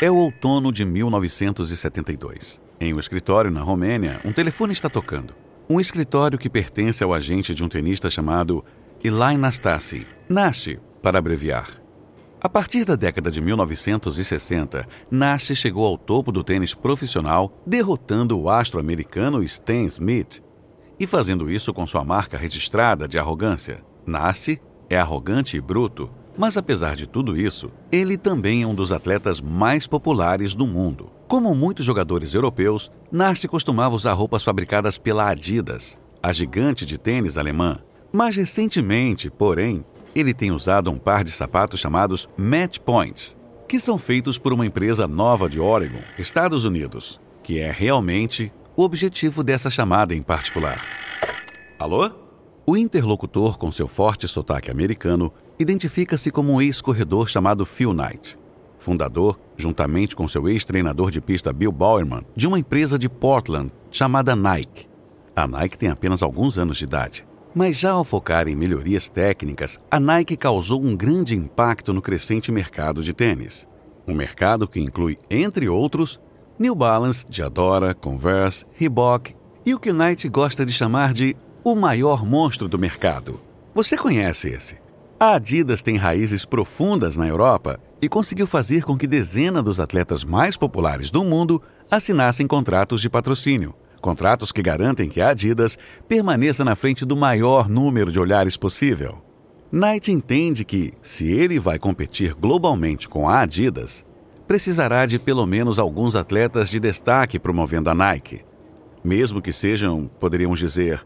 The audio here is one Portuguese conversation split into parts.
É o outono de 1972. Em um escritório na Romênia, um telefone está tocando. Um escritório que pertence ao agente de um tenista chamado Eli Nastasi, Nash, para abreviar. A partir da década de 1960, Nash chegou ao topo do tênis profissional, derrotando o astro americano Stan Smith e fazendo isso com sua marca registrada de arrogância. Nash é arrogante e bruto, mas apesar de tudo isso, ele também é um dos atletas mais populares do mundo. Como muitos jogadores europeus, Nash costumava usar roupas fabricadas pela Adidas, a gigante de tênis alemã. Mais recentemente, porém, ele tem usado um par de sapatos chamados Match Points, que são feitos por uma empresa nova de Oregon, Estados Unidos, que é realmente o objetivo dessa chamada em particular. Alô? O interlocutor, com seu forte sotaque americano, identifica-se como um ex-corredor chamado Phil Knight, fundador, juntamente com seu ex-treinador de pista Bill Bowerman, de uma empresa de Portland chamada Nike. A Nike tem apenas alguns anos de idade. Mas já ao focar em melhorias técnicas, a Nike causou um grande impacto no crescente mercado de tênis. Um mercado que inclui, entre outros, New Balance, Diadora, Converse, Reebok e o que Knight gosta de chamar de o maior monstro do mercado. Você conhece esse? A Adidas tem raízes profundas na Europa e conseguiu fazer com que dezenas dos atletas mais populares do mundo assinassem contratos de patrocínio. Contratos que garantem que a Adidas permaneça na frente do maior número de olhares possível. Knight entende que, se ele vai competir globalmente com a Adidas, precisará de pelo menos alguns atletas de destaque promovendo a Nike. Mesmo que sejam, poderíamos dizer,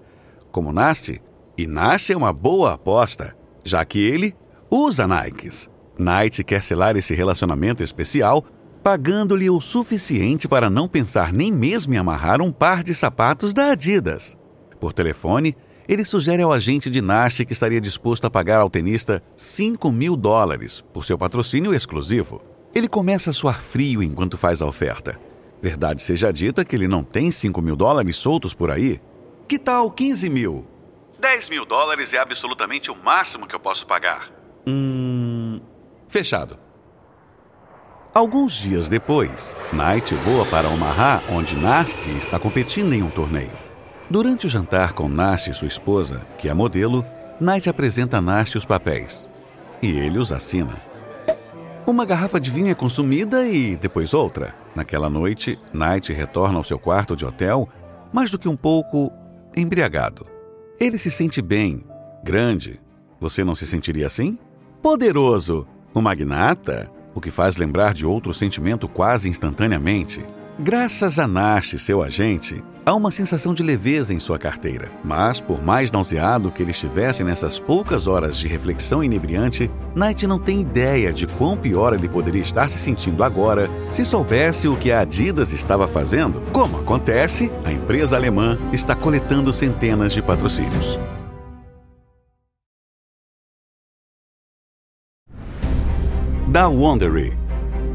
como Nasty, e Nasty é uma boa aposta, já que ele usa Nikes. Knight quer selar esse relacionamento especial pagando-lhe o suficiente para não pensar nem mesmo em amarrar um par de sapatos da Adidas. Por telefone, ele sugere ao agente de Nash que estaria disposto a pagar ao tenista 5 mil dólares por seu patrocínio exclusivo. Ele começa a suar frio enquanto faz a oferta. Verdade seja dita que ele não tem 5 mil dólares soltos por aí. Que tal 15 mil? 10 mil dólares é absolutamente o máximo que eu posso pagar. Hum. Fechado. Alguns dias depois, Knight voa para Omaha, onde Nasty está competindo em um torneio. Durante o jantar com Nasty e sua esposa, que é modelo, Knight apresenta a Nasty os papéis. E ele os assina. Uma garrafa de vinho é consumida e depois outra. Naquela noite, Knight retorna ao seu quarto de hotel, mais do que um pouco embriagado. Ele se sente bem, grande. Você não se sentiria assim? Poderoso, o magnata, o que faz lembrar de outro sentimento quase instantaneamente. Graças a Nash, seu agente, há uma sensação de leveza em sua carteira. Mas, por mais nauseado que ele estivesse nessas poucas horas de reflexão inebriante, Knight não tem ideia de quão pior ele poderia estar se sentindo agora se soubesse o que a Adidas estava fazendo. Como acontece, a empresa alemã está coletando centenas de patrocínios. da Wondery.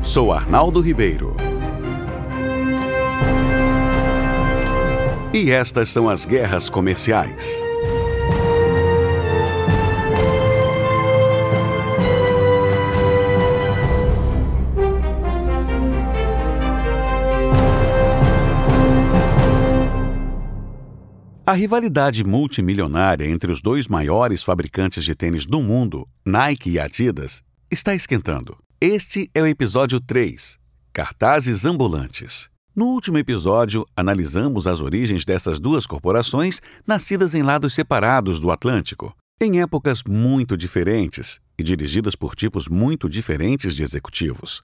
Sou Arnaldo Ribeiro. E estas são as guerras comerciais. A rivalidade multimilionária entre os dois maiores fabricantes de tênis do mundo, Nike e Adidas, está esquentando. Este é o episódio 3 Cartazes Ambulantes. No último episódio, analisamos as origens dessas duas corporações nascidas em lados separados do Atlântico, em épocas muito diferentes e dirigidas por tipos muito diferentes de executivos.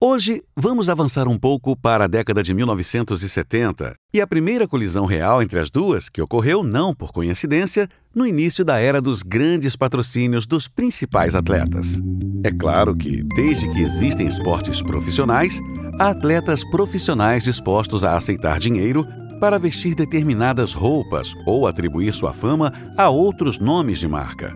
Hoje, vamos avançar um pouco para a década de 1970 e a primeira colisão real entre as duas, que ocorreu, não por coincidência, no início da era dos grandes patrocínios dos principais atletas. É claro que, desde que existem esportes profissionais, há atletas profissionais dispostos a aceitar dinheiro para vestir determinadas roupas ou atribuir sua fama a outros nomes de marca.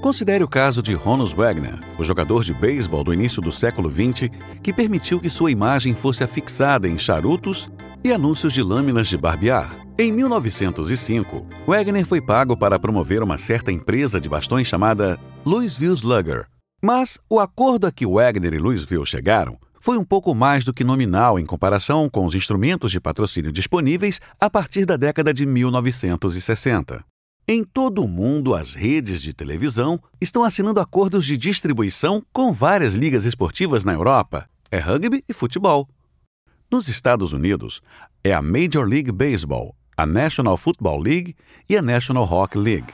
Considere o caso de Honus Wagner, o jogador de beisebol do início do século XX que permitiu que sua imagem fosse afixada em charutos e anúncios de lâminas de barbear. Em 1905, Wagner foi pago para promover uma certa empresa de bastões chamada Louisville Slugger. Mas o acordo a que Wagner e Louisville chegaram foi um pouco mais do que nominal em comparação com os instrumentos de patrocínio disponíveis a partir da década de 1960. Em todo o mundo, as redes de televisão estão assinando acordos de distribuição com várias ligas esportivas na Europa. É rugby e futebol. Nos Estados Unidos, é a Major League Baseball, a National Football League e a National Hockey League.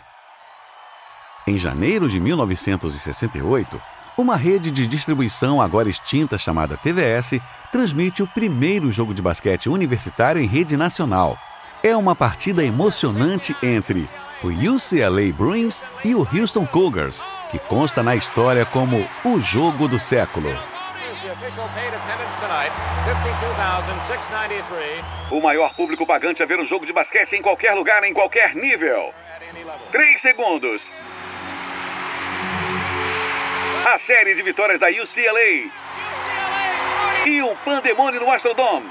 Em janeiro de 1968, uma rede de distribuição agora extinta chamada TVS transmite o primeiro jogo de basquete universitário em rede nacional. É uma partida emocionante entre o UCLA Bruins e o Houston Cougars, que consta na história como o jogo do século. O maior público pagante a ver um jogo de basquete em qualquer lugar, em qualquer nível. Três segundos. A série de vitórias da UCLA. E um pandemônio no Astrodome.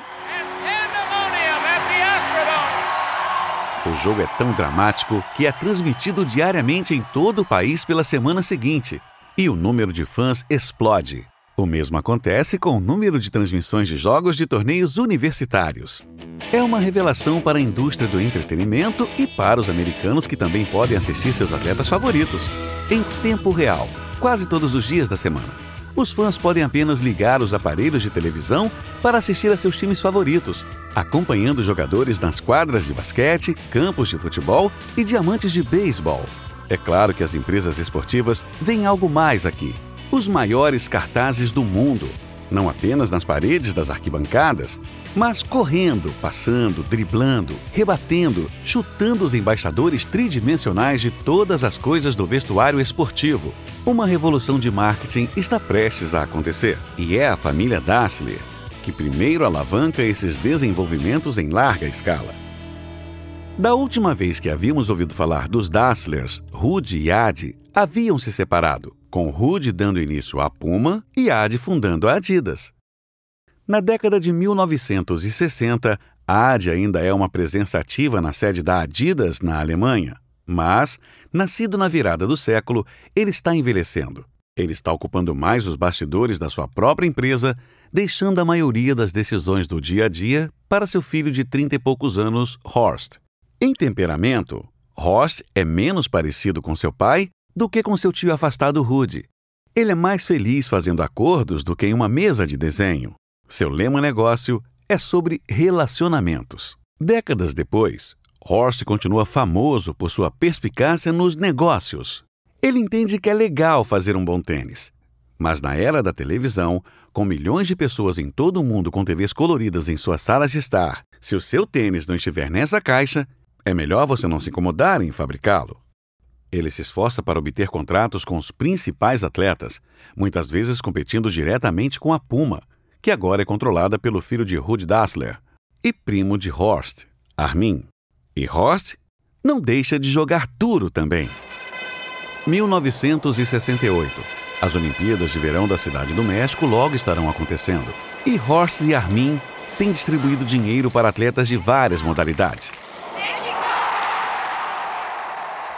O jogo é tão dramático que é transmitido diariamente em todo o país pela semana seguinte. E o número de fãs explode. O mesmo acontece com o número de transmissões de jogos de torneios universitários. É uma revelação para a indústria do entretenimento e para os americanos que também podem assistir seus atletas favoritos, em tempo real, quase todos os dias da semana os fãs podem apenas ligar os aparelhos de televisão para assistir a seus times favoritos, acompanhando jogadores nas quadras de basquete, campos de futebol e diamantes de beisebol. É claro que as empresas esportivas veem algo mais aqui: os maiores cartazes do mundo, não apenas nas paredes das arquibancadas, mas correndo, passando, driblando, rebatendo, chutando os embaixadores tridimensionais de todas as coisas do vestuário esportivo. Uma revolução de marketing está prestes a acontecer, e é a família Dassler que primeiro alavanca esses desenvolvimentos em larga escala. Da última vez que havíamos ouvido falar dos Dasslers, Rude e Adi haviam se separado, com Rude dando início à Puma e Adi fundando a Adidas. Na década de 1960, a Adi ainda é uma presença ativa na sede da Adidas na Alemanha, mas, nascido na virada do século, ele está envelhecendo. Ele está ocupando mais os bastidores da sua própria empresa, deixando a maioria das decisões do dia a dia para seu filho de trinta e poucos anos, Horst. Em temperamento, Horst é menos parecido com seu pai do que com seu tio afastado Rude. Ele é mais feliz fazendo acordos do que em uma mesa de desenho. Seu lema negócio é sobre relacionamentos. Décadas depois, Horst continua famoso por sua perspicácia nos negócios. Ele entende que é legal fazer um bom tênis. Mas na era da televisão, com milhões de pessoas em todo o mundo com TVs coloridas em suas salas de estar, se o seu tênis não estiver nessa caixa, é melhor você não se incomodar em fabricá-lo. Ele se esforça para obter contratos com os principais atletas, muitas vezes competindo diretamente com a Puma, que agora é controlada pelo filho de Ruud Dassler e primo de Horst, Armin. E Horst não deixa de jogar duro também. 1968. As Olimpíadas de Verão da Cidade do México logo estarão acontecendo. E Horst e Armin têm distribuído dinheiro para atletas de várias modalidades.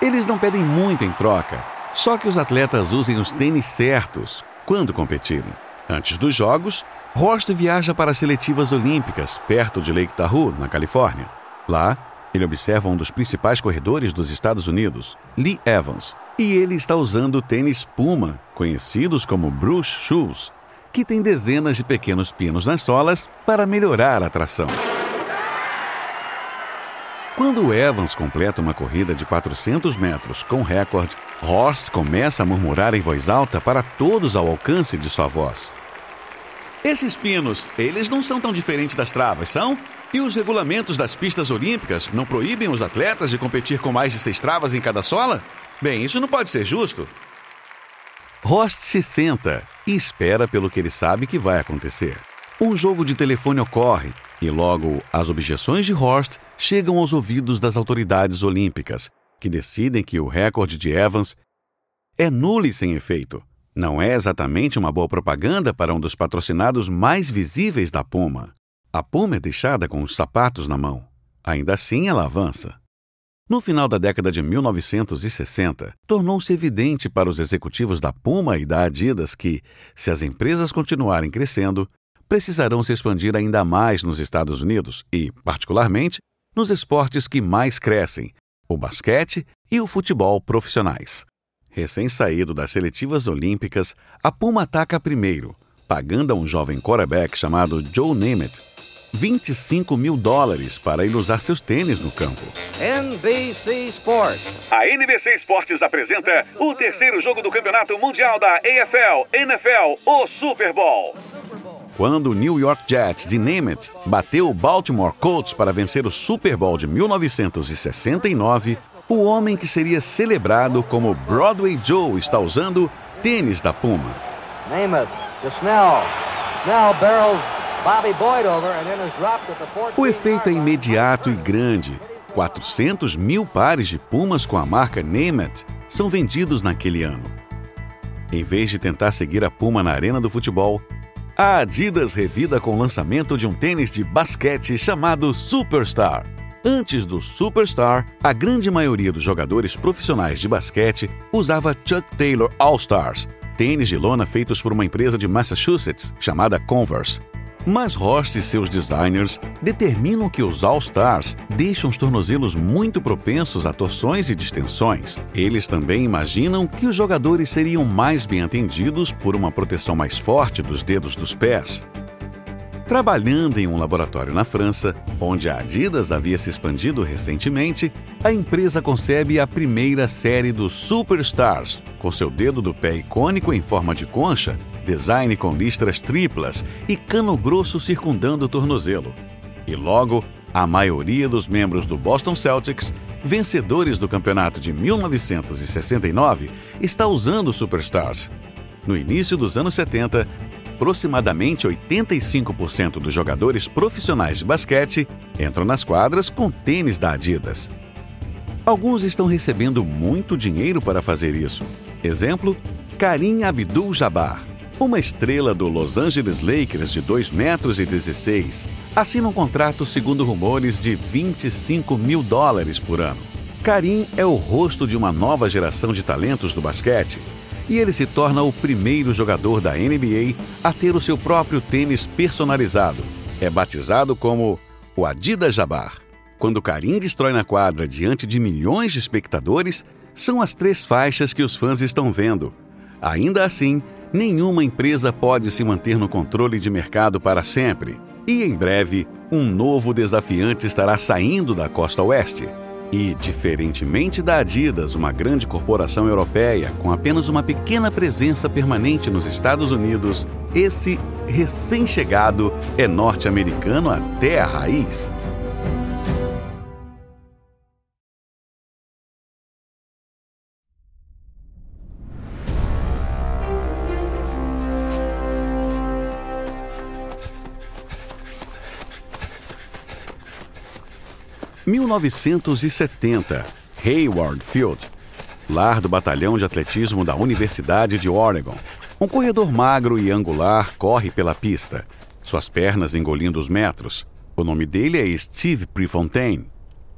Eles não pedem muito em troca, só que os atletas usem os tênis certos quando competirem. Antes dos Jogos, Horst viaja para as seletivas olímpicas, perto de Lake Tahoe, na Califórnia. Lá, ele observa um dos principais corredores dos Estados Unidos, Lee Evans, e ele está usando tênis Puma, conhecidos como Bruce Shoes, que tem dezenas de pequenos pinos nas solas para melhorar a tração. Quando Evans completa uma corrida de 400 metros com recorde, Horst começa a murmurar em voz alta para todos ao alcance de sua voz. Esses pinos, eles não são tão diferentes das travas, são? E os regulamentos das pistas olímpicas não proíbem os atletas de competir com mais de seis travas em cada sola? Bem, isso não pode ser justo. Rost se senta e espera pelo que ele sabe que vai acontecer. Um jogo de telefone ocorre e logo as objeções de Horst chegam aos ouvidos das autoridades olímpicas, que decidem que o recorde de Evans é nulo e sem efeito. Não é exatamente uma boa propaganda para um dos patrocinados mais visíveis da Puma. A Puma é deixada com os sapatos na mão. Ainda assim, ela avança. No final da década de 1960, tornou-se evidente para os executivos da Puma e da Adidas que, se as empresas continuarem crescendo, precisarão se expandir ainda mais nos Estados Unidos e, particularmente, nos esportes que mais crescem, o basquete e o futebol profissionais. Recém-saído das seletivas olímpicas, a Puma ataca primeiro, pagando a um jovem quarterback chamado Joe Namath 25 mil dólares para ele usar seus tênis no campo. NBC Sports. A NBC Esportes apresenta o terceiro jogo do Campeonato Mundial da AFL, NFL, o Super Bowl. Quando o New York Jets de Namath bateu o Baltimore Colts para vencer o Super Bowl de 1969, o homem que seria celebrado como Broadway Joe está usando tênis da Puma. Namath to Snell. Snell barrels Bobby Boyd over and then is dropped at the 14 O efeito é imediato e grande. 400 mil pares de Pumas com a marca Namath são vendidos naquele ano. Em vez de tentar seguir a Puma na arena do futebol, a Adidas revida com o lançamento de um tênis de basquete chamado Superstar. Antes do Superstar, a grande maioria dos jogadores profissionais de basquete usava Chuck Taylor All-Stars, tênis de lona feitos por uma empresa de Massachusetts chamada Converse. Mas Horst e seus designers determinam que os All-Stars deixam os tornozelos muito propensos a torções e distensões. Eles também imaginam que os jogadores seriam mais bem atendidos por uma proteção mais forte dos dedos dos pés. Trabalhando em um laboratório na França, onde a Adidas havia se expandido recentemente, a empresa concebe a primeira série dos Superstars, com seu dedo do pé icônico em forma de concha design com listras triplas e cano grosso circundando o tornozelo. E logo, a maioria dos membros do Boston Celtics, vencedores do campeonato de 1969, está usando Superstars. No início dos anos 70, aproximadamente 85% dos jogadores profissionais de basquete entram nas quadras com tênis da Adidas. Alguns estão recebendo muito dinheiro para fazer isso. Exemplo, Karim Abdul-Jabbar, uma estrela do Los Angeles Lakers de 2 metros e 16 assina um contrato, segundo rumores, de 25 mil dólares por ano. Karim é o rosto de uma nova geração de talentos do basquete e ele se torna o primeiro jogador da NBA a ter o seu próprio tênis personalizado. É batizado como o Adidas Jabbar. Quando Karim destrói na quadra diante de milhões de espectadores, são as três faixas que os fãs estão vendo. Ainda assim, nenhuma empresa pode se manter no controle de mercado para sempre. E em breve, um novo desafiante estará saindo da costa oeste. E, diferentemente da Adidas, uma grande corporação europeia com apenas uma pequena presença permanente nos Estados Unidos, esse recém-chegado é norte-americano até a raiz. 1970, Hayward Field, lar do batalhão de atletismo da Universidade de Oregon. Um corredor magro e angular corre pela pista, suas pernas engolindo os metros. O nome dele é Steve Prefontaine,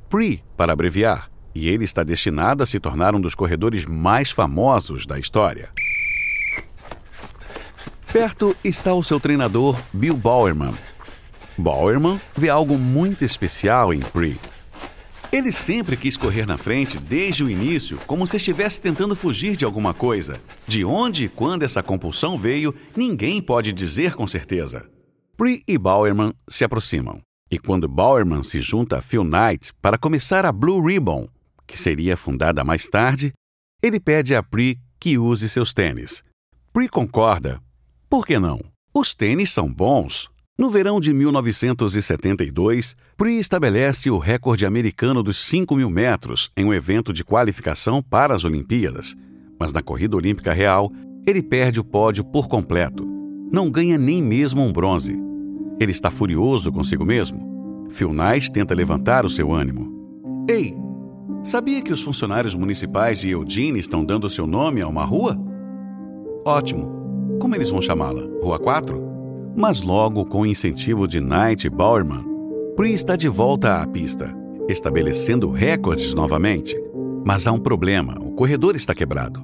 Pre para abreviar, e ele está destinado a se tornar um dos corredores mais famosos da história. Perto está o seu treinador Bill Bowerman. Bowerman vê algo muito especial em Pre ele sempre quis correr na frente desde o início, como se estivesse tentando fugir de alguma coisa. De onde e quando essa compulsão veio, ninguém pode dizer com certeza. Pri e Bowerman se aproximam. E quando Bowerman se junta a Phil Knight para começar a Blue Ribbon, que seria fundada mais tarde, ele pede a Pri que use seus tênis. Pri concorda. Por que não? Os tênis são bons. No verão de 1972, Pri estabelece o recorde americano dos 5 mil metros em um evento de qualificação para as Olimpíadas. Mas na corrida olímpica real, ele perde o pódio por completo. Não ganha nem mesmo um bronze. Ele está furioso consigo mesmo. Phil Knight tenta levantar o seu ânimo. Ei, sabia que os funcionários municipais de Eugene estão dando seu nome a uma rua? Ótimo. Como eles vão chamá-la? Rua 4? Mas logo, com o incentivo de Knight Bowerman, Pri está de volta à pista, estabelecendo recordes novamente. Mas há um problema: o corredor está quebrado.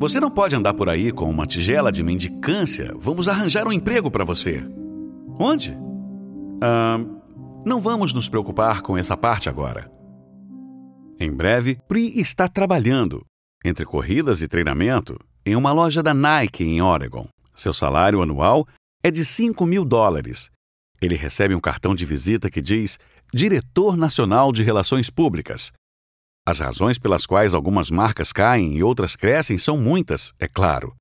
Você não pode andar por aí com uma tigela de mendicância. Vamos arranjar um emprego para você. Onde? Ah, não vamos nos preocupar com essa parte agora. Em breve, Pri está trabalhando, entre corridas e treinamento, em uma loja da Nike em Oregon. Seu salário anual é de 5 mil dólares. Ele recebe um cartão de visita que diz Diretor Nacional de Relações Públicas. As razões pelas quais algumas marcas caem e outras crescem são muitas, é claro.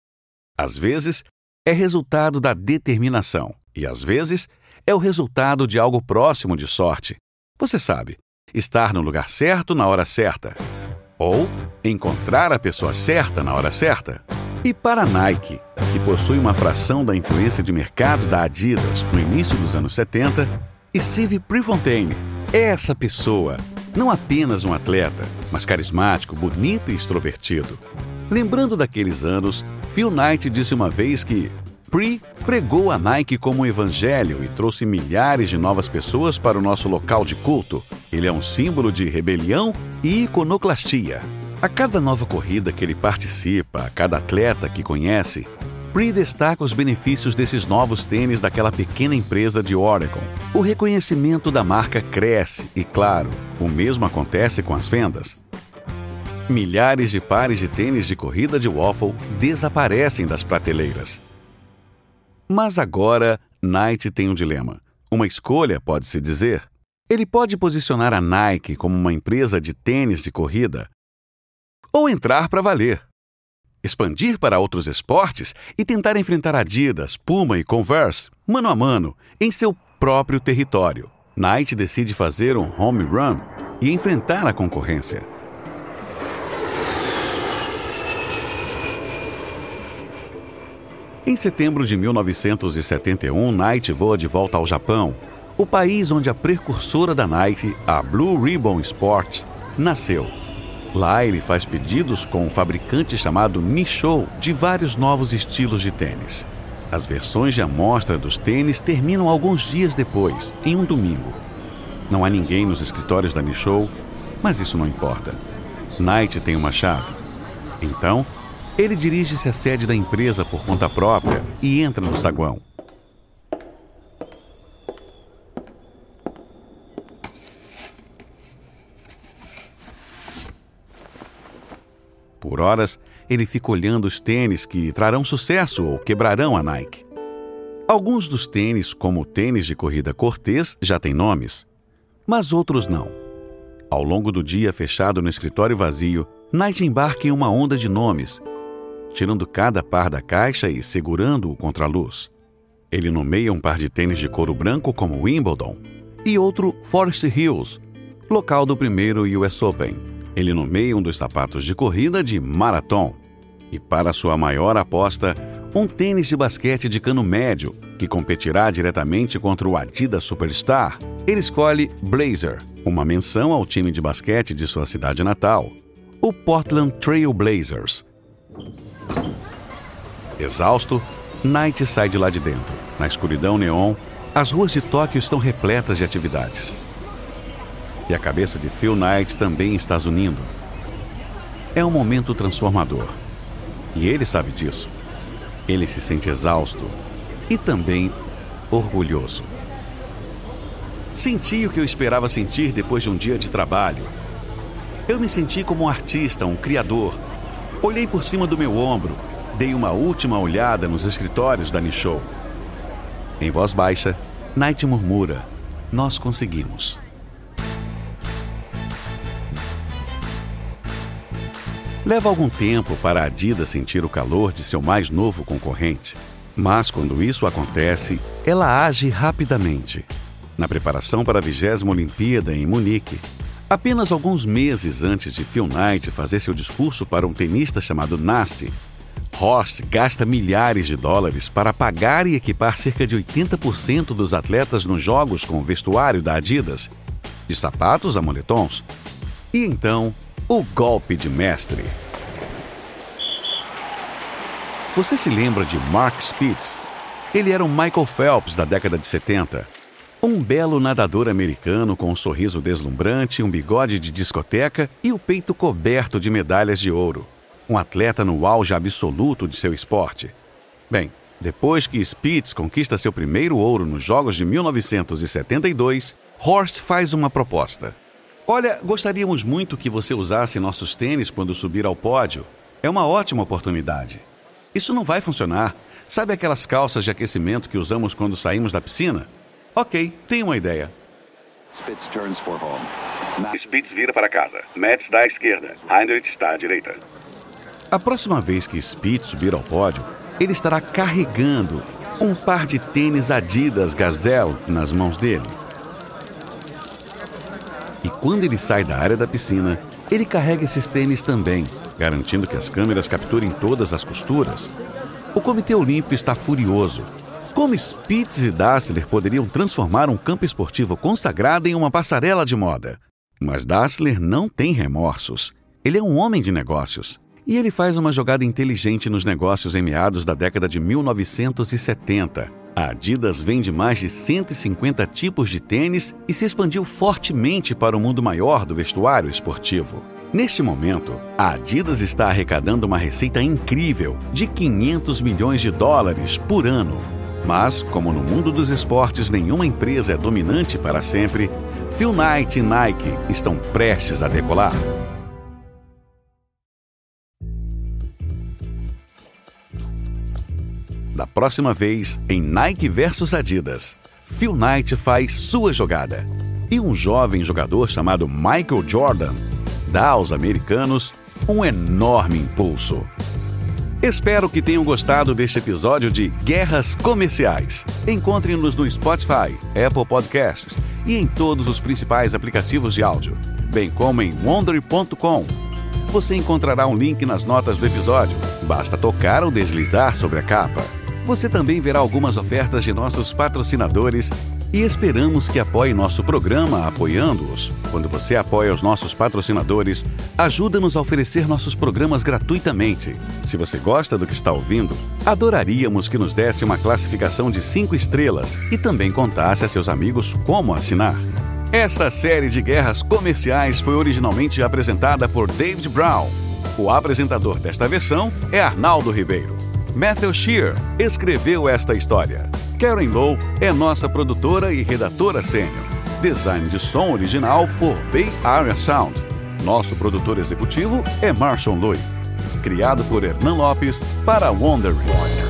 Às vezes, é resultado da determinação, e às vezes, é o resultado de algo próximo de sorte. Você sabe, estar no lugar certo na hora certa. Ou encontrar a pessoa certa na hora certa. E para a Nike, que possui uma fração da influência de mercado da Adidas no início dos anos 70, Steve Prefontaine é essa pessoa. Não apenas um atleta, mas carismático, bonito e extrovertido. Lembrando daqueles anos, Phil Knight disse uma vez que Pre pregou a Nike como um evangelho e trouxe milhares de novas pessoas para o nosso local de culto. Ele é um símbolo de rebelião e iconoclastia. A cada nova corrida que ele participa, a cada atleta que conhece, Pre destaca os benefícios desses novos tênis daquela pequena empresa de Oregon. O reconhecimento da marca cresce e, claro, o mesmo acontece com as vendas. Milhares de pares de tênis de corrida de waffle desaparecem das prateleiras. Mas agora, Knight tem um dilema. Uma escolha, pode-se dizer. Ele pode posicionar a Nike como uma empresa de tênis de corrida ou entrar para valer. Expandir para outros esportes e tentar enfrentar Adidas, Puma e Converse, mano a mano, em seu próprio território. Knight decide fazer um home run e enfrentar a concorrência. Em setembro de 1971, Knight voa de volta ao Japão, o país onde a precursora da Nike, a Blue Ribbon Sports, nasceu. Lá ele faz pedidos com um fabricante chamado Nishou de vários novos estilos de tênis. As versões de amostra dos tênis terminam alguns dias depois, em um domingo. Não há ninguém nos escritórios da Nishou, mas isso não importa. Knight tem uma chave. Então, ele dirige-se à sede da empresa por conta própria e entra no saguão. Por horas, ele fica olhando os tênis que trarão sucesso ou quebrarão a Nike. Alguns dos tênis, como o tênis de corrida Cortez, já têm nomes, mas outros não. Ao longo do dia fechado no escritório vazio, Knight embarca em uma onda de nomes tirando cada par da caixa e segurando-o contra a luz. Ele nomeia um par de tênis de couro branco como Wimbledon e outro Forest Hills, local do primeiro US Open. Ele nomeia um dos sapatos de corrida de Marathon. E para sua maior aposta, um tênis de basquete de cano médio, que competirá diretamente contra o Adidas Superstar. Ele escolhe Blazer, uma menção ao time de basquete de sua cidade natal, o Portland Trail Blazers, Exausto, Knight sai de lá de dentro. Na escuridão neon, as ruas de Tóquio estão repletas de atividades. E a cabeça de Phil Knight também está zunindo. É um momento transformador. E ele sabe disso. Ele se sente exausto e também orgulhoso. Senti o que eu esperava sentir depois de um dia de trabalho. Eu me senti como um artista, um criador, Olhei por cima do meu ombro, dei uma última olhada nos escritórios da Nishou. Em voz baixa, Knight murmura: Nós conseguimos. Leva algum tempo para a Adidas sentir o calor de seu mais novo concorrente. Mas quando isso acontece, ela age rapidamente. Na preparação para a vigésima Olimpíada em Munique, Apenas alguns meses antes de Phil Knight fazer seu discurso para um tenista chamado Nasty, Horst gasta milhares de dólares para pagar e equipar cerca de 80% dos atletas nos jogos com o vestuário da Adidas, de sapatos a moletons. E então, o golpe de mestre. Você se lembra de Mark Spitz? Ele era um Michael Phelps da década de 70 um belo nadador americano com um sorriso deslumbrante, um bigode de discoteca e o peito coberto de medalhas de ouro. Um atleta no auge absoluto de seu esporte. Bem, Depois que Spitz conquista seu primeiro ouro nos Jogos de 1972, Horst faz uma proposta. Olha, gostaríamos muito que você usasse nossos tênis quando subir ao pódio. É uma ótima oportunidade. Isso não vai funcionar. Sabe aquelas calças de aquecimento que usamos quando saímos da piscina? Ok, tenho uma ideia. Spitz turns for home. Matt Spitz vira para casa. Metz dá à esquerda. Heinrich está à direita. A próxima vez que Spitz subir ao pódio, ele estará carregando um par de tênis Adidas Gazelle nas mãos dele. E quando ele sai da área da piscina, ele carrega esses tênis também, garantindo que as câmeras capturem todas as costuras. O Comitê Olímpico está furioso. Como Spitz e Dassler poderiam transformar um campo esportivo consagrado em uma passarela de moda? Mas Dassler não tem remorsos. Ele é um homem de negócios. E ele faz uma jogada inteligente nos negócios em meados da década de 1970. A Adidas vende mais de 150 tipos de tênis e se expandiu fortemente para o mundo maior do vestuário esportivo. Neste momento, a Adidas está arrecadando uma receita incrível de 500 milhões de dólares por ano. Mas, como no mundo dos esportes nenhuma empresa é dominante para sempre, Phil Knight e Nike estão prestes a decolar. Da próxima vez, em Nike versus Adidas, Phil Knight faz sua jogada. E um jovem jogador chamado Michael Jordan dá aos americanos um enorme impulso. Espero que tenham gostado deste episódio de Guerras Comerciais. Encontre-nos no Spotify, Apple Podcasts e em todos os principais aplicativos de áudio, bem como em wonder.com. Você encontrará um link nas notas do episódio. Basta tocar ou deslizar sobre a capa. Você também verá algumas ofertas de nossos patrocinadores e esperamos que apoie nosso programa apoiando-os. Quando você apoia os nossos patrocinadores, ajuda-nos a oferecer nossos programas gratuitamente. Se você gosta do que está ouvindo, adoraríamos que nos desse uma classificação de 5 estrelas e também contasse a seus amigos como assinar. Esta série de guerras comerciais foi originalmente apresentada por David Brown. O apresentador desta versão é Arnaldo Ribeiro. Matthew Shear escreveu esta história. Karen Lowe é nossa produtora e redatora sênior. Design de som original por Bay Area Sound. Nosso produtor executivo é Marshall Louis. Criado por Hernan Lopes para Wondering.